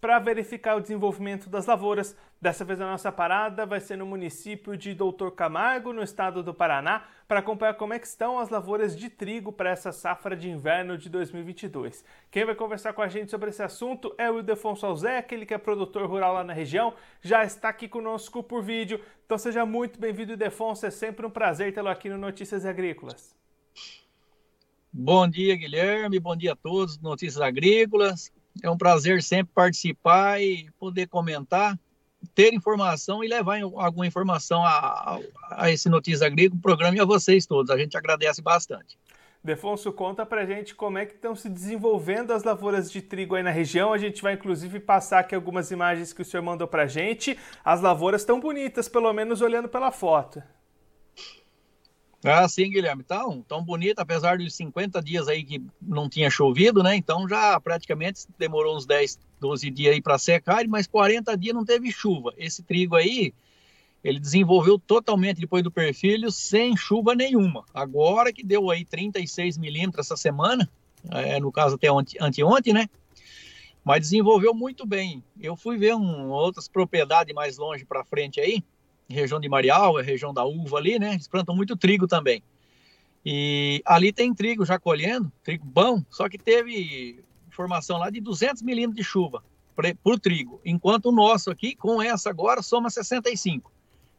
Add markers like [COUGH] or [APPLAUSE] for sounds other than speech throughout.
para verificar o desenvolvimento das lavouras. Dessa vez a nossa parada vai ser no município de Doutor Camargo, no estado do Paraná, para acompanhar como é estão as lavouras de trigo para essa safra de inverno de 2022. Quem vai conversar com a gente sobre esse assunto é o Ildefonso Alzé, aquele que é produtor rural lá na região, já está aqui conosco por vídeo. Então seja muito bem-vindo, Ildefonso, é sempre um prazer tê-lo aqui no Notícias Agrícolas. Bom dia, Guilherme, bom dia a todos, Notícias Agrícolas. É um prazer sempre participar e poder comentar, ter informação e levar alguma informação a, a, a esse Notícias Agrícolas, programa e a vocês todos. A gente agradece bastante. Defonso, conta pra gente como é que estão se desenvolvendo as lavouras de trigo aí na região. A gente vai inclusive passar aqui algumas imagens que o senhor mandou pra gente. As lavouras estão bonitas, pelo menos olhando pela foto. Ah, sim, Guilherme. Tão, tão bonita, apesar dos 50 dias aí que não tinha chovido, né? Então já praticamente demorou uns 10, 12 dias aí para secar, mas 40 dias não teve chuva. Esse trigo aí, ele desenvolveu totalmente depois do perfil sem chuva nenhuma. Agora que deu aí 36 milímetros essa semana, é, no caso até anteontem, né? Mas desenvolveu muito bem. Eu fui ver um, outras propriedades mais longe para frente aí, região de Marial, a região da uva ali, né? Eles plantam muito trigo também. E ali tem trigo já colhendo, trigo bom, só que teve formação lá de 200 milímetros de chuva por trigo, enquanto o nosso aqui, com essa agora, soma 65.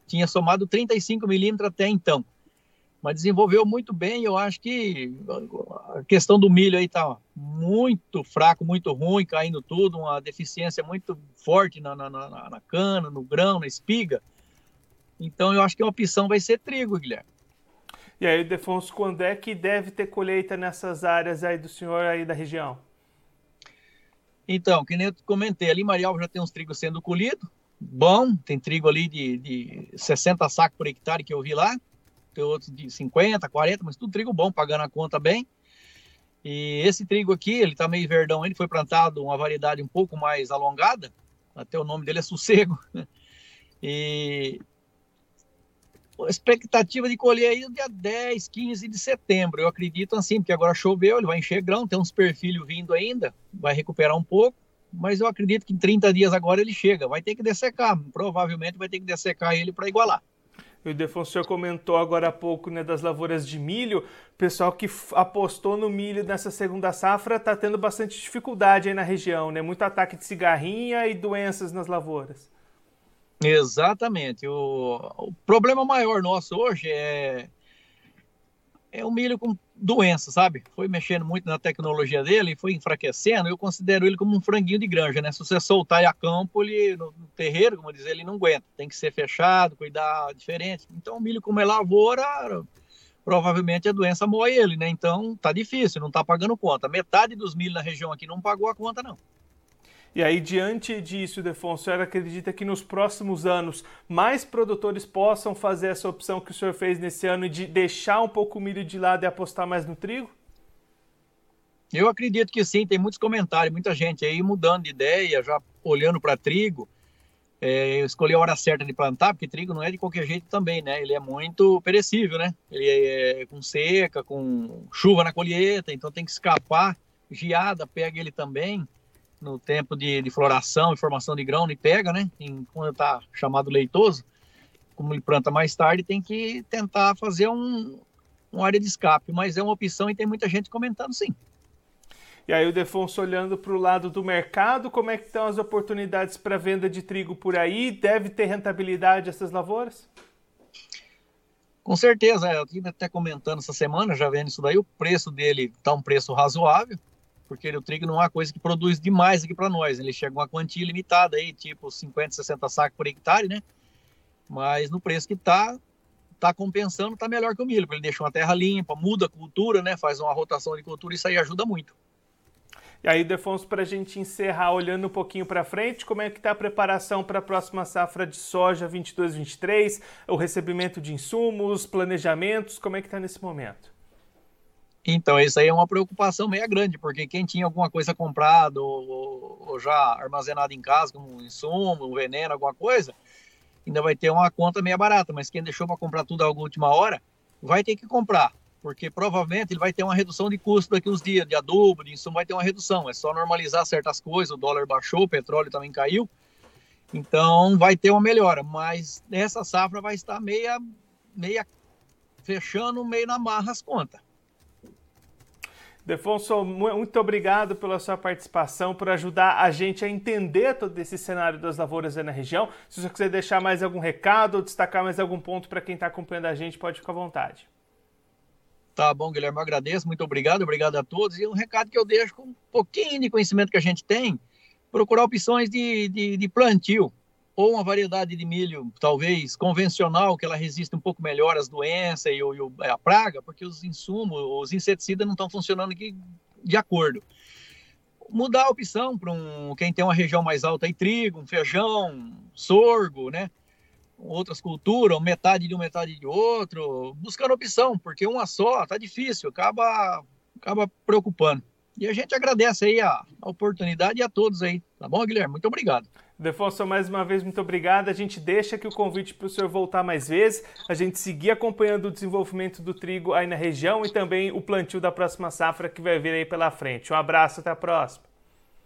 Tinha somado 35 milímetros até então. Mas desenvolveu muito bem, eu acho que a questão do milho aí tá muito fraco, muito ruim, caindo tudo, uma deficiência muito forte na, na, na, na cana, no grão, na espiga. Então eu acho que a opção vai ser trigo, Guilherme. E aí, Defonso, quando é que deve ter colheita nessas áreas aí do senhor aí da região? Então, que nem eu comentei, ali em Marial já tem uns trigos sendo colhidos. Bom, tem trigo ali de, de 60 sacos por hectare que eu vi lá. Tem outros de 50, 40, mas tudo trigo bom, pagando a conta bem. E esse trigo aqui, ele tá meio verdão, ele foi plantado uma variedade um pouco mais alongada, até o nome dele é Sossego. [LAUGHS] E expectativa de colher aí no dia 10, 15 de setembro. Eu acredito assim, porque agora choveu, ele vai encher grão, tem uns perfilhos vindo ainda, vai recuperar um pouco, mas eu acredito que em 30 dias agora ele chega. Vai ter que dessecar, provavelmente vai ter que dessecar ele para igualar. O Defonso comentou agora há pouco né, das lavouras de milho. O pessoal que apostou no milho nessa segunda safra está tendo bastante dificuldade aí na região, né? Muito ataque de cigarrinha e doenças nas lavouras. Exatamente. O, o problema maior nosso hoje é, é o milho com doença, sabe? Foi mexendo muito na tecnologia dele, foi enfraquecendo. Eu considero ele como um franguinho de granja, né? Se você soltar ele a campo, ele, no, no terreiro, como dizer, ele não aguenta. Tem que ser fechado, cuidar diferente. Então, o milho, como é lavoura, provavelmente a doença moe ele, né? Então, tá difícil, não tá pagando conta. Metade dos milho na região aqui não pagou a conta, não. E aí, diante disso, Defonso, o senhor acredita que nos próximos anos mais produtores possam fazer essa opção que o senhor fez nesse ano de deixar um pouco o milho de lado e apostar mais no trigo? Eu acredito que sim, tem muitos comentários, muita gente aí mudando de ideia, já olhando para trigo. É, escolher a hora certa de plantar, porque trigo não é de qualquer jeito também, né? Ele é muito perecível, né? Ele é com seca, com chuva na colheita, então tem que escapar. Geada pega ele também no tempo de, de floração e formação de grão, e pega, né? Em, quando está chamado leitoso, como ele planta mais tarde, tem que tentar fazer um, uma área de escape, mas é uma opção e tem muita gente comentando sim. E aí o Defonso olhando para o lado do mercado, como é que estão as oportunidades para venda de trigo por aí? Deve ter rentabilidade essas lavouras? Com certeza, eu estive até comentando essa semana, já vendo isso daí, o preço dele está um preço razoável, porque o trigo não é uma coisa que produz demais aqui para nós. Ele chega uma quantia limitada aí, tipo 50, 60 sacos por hectare, né? Mas no preço que tá, tá compensando, tá melhor que o milho, porque ele deixa uma terra limpa, muda a cultura, né? Faz uma rotação de cultura, isso aí ajuda muito. E aí, Defonso, para a gente encerrar, olhando um pouquinho para frente, como é que está a preparação para a próxima safra de soja 22-23, o recebimento de insumos, planejamentos, como é que está nesse momento? Então, isso aí é uma preocupação meio grande, porque quem tinha alguma coisa comprada ou, ou, já armazenada em casa, como um insumo, um veneno, alguma coisa, ainda vai ter uma conta meia barata, mas quem deixou para comprar tudo à última hora, vai ter que comprar, porque provavelmente ele vai ter uma redução de custo daqui uns dias, de adubo, de insumo, vai ter uma redução. É só normalizar certas coisas, o dólar baixou, o petróleo também caiu, então vai ter uma melhora, mas essa safra vai estar meia, meia fechando, meio na marra as contas. Defonso, muito obrigado pela sua participação, por ajudar a gente a entender todo esse cenário das lavouras na região. Se você quiser deixar mais algum recado ou destacar mais algum ponto para quem está acompanhando a gente, pode ficar à vontade. Tá bom, Guilherme, eu agradeço, muito obrigado, obrigado a todos. E um recado que eu deixo com um pouquinho de conhecimento que a gente tem, procurar opções de, de, de plantio ou uma variedade de milho, talvez convencional, que ela resista um pouco melhor às doenças e, e a praga, porque os insumos, os inseticidas não estão funcionando aqui de acordo. Mudar a opção para um, quem tem uma região mais alta aí, trigo, um feijão, sorgo, né? Outras culturas, metade de um, metade de outro, buscando opção, porque uma só tá difícil, acaba, acaba preocupando. E a gente agradece aí a, a oportunidade e a todos aí, tá bom, Guilherme? Muito obrigado. Defonso, mais uma vez, muito obrigado. A gente deixa aqui o convite para o senhor voltar mais vezes, a gente seguir acompanhando o desenvolvimento do trigo aí na região e também o plantio da próxima safra que vai vir aí pela frente. Um abraço, até a próxima.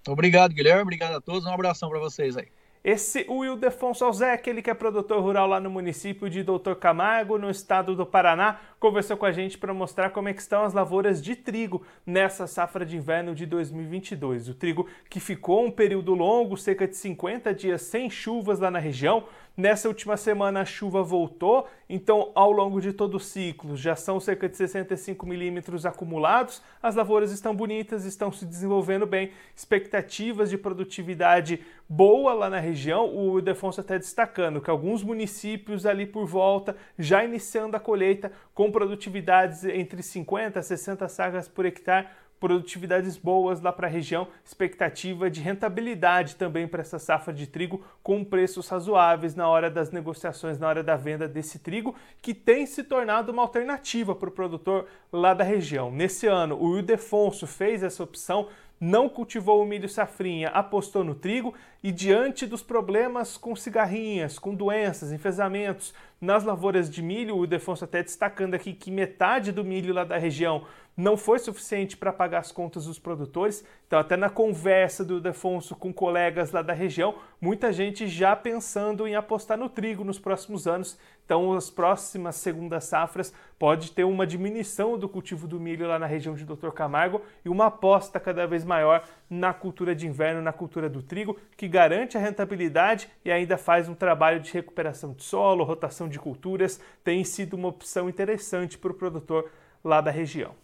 Obrigado, Guilherme. Obrigado a todos. Um abração para vocês aí. Esse o Ildefonso Alzec, que é produtor rural lá no município de Doutor Camargo, no estado do Paraná, conversou com a gente para mostrar como é que estão as lavouras de trigo nessa safra de inverno de 2022. O trigo que ficou um período longo, cerca de 50 dias sem chuvas lá na região, Nessa última semana a chuva voltou, então ao longo de todo o ciclo já são cerca de 65 milímetros acumulados. As lavouras estão bonitas, estão se desenvolvendo bem, expectativas de produtividade boa lá na região. O Defonso até destacando que alguns municípios ali por volta já iniciando a colheita com produtividades entre 50 a 60 sagas por hectare produtividades boas lá para a região, expectativa de rentabilidade também para essa safra de trigo com preços razoáveis na hora das negociações, na hora da venda desse trigo, que tem se tornado uma alternativa para o produtor lá da região. Nesse ano, o Ildefonso fez essa opção não cultivou o milho safrinha, apostou no trigo e diante dos problemas com cigarrinhas, com doenças, enfesamentos nas lavouras de milho, o Defonso até destacando aqui que metade do milho lá da região não foi suficiente para pagar as contas dos produtores. Então, até na conversa do Defonso com colegas lá da região, muita gente já pensando em apostar no trigo nos próximos anos. Então, as próximas segundas safras pode ter uma diminuição do cultivo do milho lá na região de Dr. Camargo e uma aposta cada vez maior na cultura de inverno, na cultura do trigo, que garante a rentabilidade e ainda faz um trabalho de recuperação de solo, rotação de culturas. Tem sido uma opção interessante para o produtor lá da região.